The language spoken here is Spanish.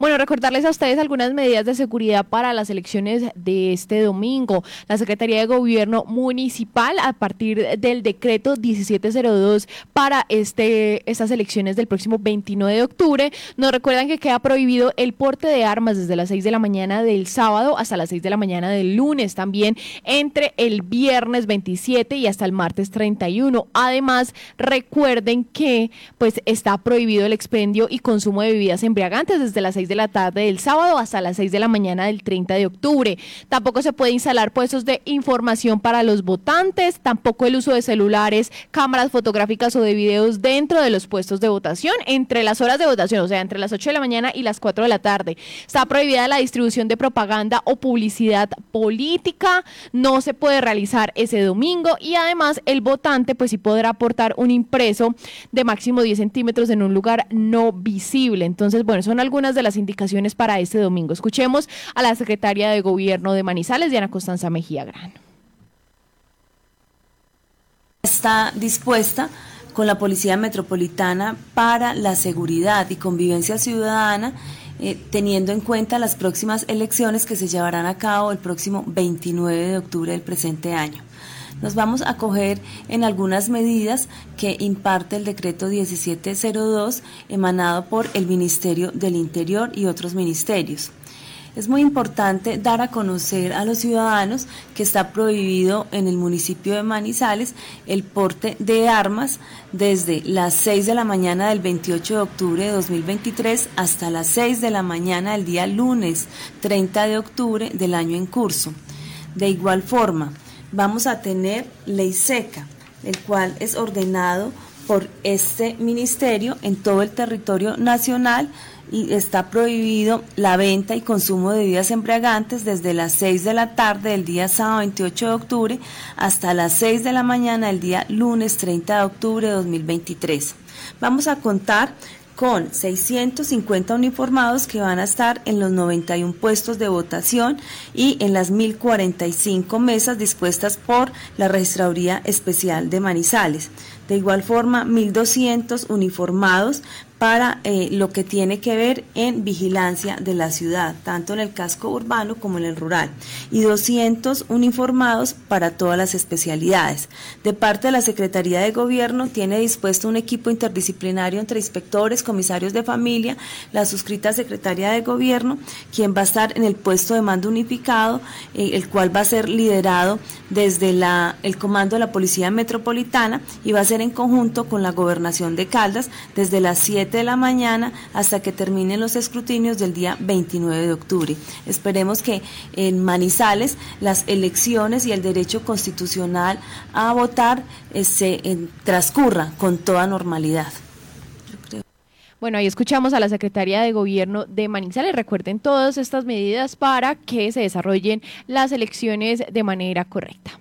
Bueno, recordarles a ustedes algunas medidas de seguridad para las elecciones de este domingo. La Secretaría de Gobierno Municipal, a partir del decreto 1702 para este, estas elecciones del próximo 29 de octubre, nos recuerdan que queda prohibido el porte de armas desde las 6 de la mañana del sábado hasta las 6 de la mañana del lunes, también entre el viernes 27 y hasta el martes 31. Además, recuerden que pues está prohibido el expendio y consumo de bebidas embriagantes desde las 6 de la tarde del sábado hasta las 6 de la mañana del 30 de octubre. Tampoco se puede instalar puestos de información para los votantes, tampoco el uso de celulares, cámaras fotográficas o de videos dentro de los puestos de votación entre las horas de votación, o sea, entre las 8 de la mañana y las 4 de la tarde. Está prohibida la distribución de propaganda o publicidad política, no se puede realizar ese domingo y además el votante pues sí podrá aportar un impreso de máximo 10 centímetros en un lugar no visible. Entonces, bueno, son algunas de las indicaciones para este domingo. Escuchemos a la secretaria de Gobierno de Manizales, Diana Constanza Mejía Gran. Está dispuesta con la Policía Metropolitana para la seguridad y convivencia ciudadana, eh, teniendo en cuenta las próximas elecciones que se llevarán a cabo el próximo 29 de octubre del presente año. Nos vamos a coger en algunas medidas que imparte el decreto 1702 emanado por el Ministerio del Interior y otros ministerios. Es muy importante dar a conocer a los ciudadanos que está prohibido en el municipio de Manizales el porte de armas desde las 6 de la mañana del 28 de octubre de 2023 hasta las 6 de la mañana del día lunes 30 de octubre del año en curso. De igual forma, vamos a tener ley seca, el cual es ordenado por este ministerio en todo el territorio nacional y está prohibido la venta y consumo de bebidas embriagantes desde las 6 de la tarde del día sábado 28 de octubre hasta las 6 de la mañana del día lunes 30 de octubre de 2023. Vamos a contar con 650 uniformados que van a estar en los 91 puestos de votación y en las 1045 mesas dispuestas por la Registraduría Especial de Manizales. De igual forma, 1.200 uniformados para eh, lo que tiene que ver en vigilancia de la ciudad, tanto en el casco urbano como en el rural, y 200 uniformados para todas las especialidades. De parte de la Secretaría de Gobierno tiene dispuesto un equipo interdisciplinario entre inspectores, comisarios de familia, la suscrita Secretaría de Gobierno, quien va a estar en el puesto de mando unificado, eh, el cual va a ser liderado desde la, el comando de la Policía Metropolitana y va a ser en conjunto con la Gobernación de Caldas desde las 7 de la mañana hasta que terminen los escrutinios del día 29 de octubre. Esperemos que en Manizales las elecciones y el derecho constitucional a votar eh, se transcurra con toda normalidad. Bueno, ahí escuchamos a la Secretaría de Gobierno de Manizales. Recuerden todas estas medidas para que se desarrollen las elecciones de manera correcta.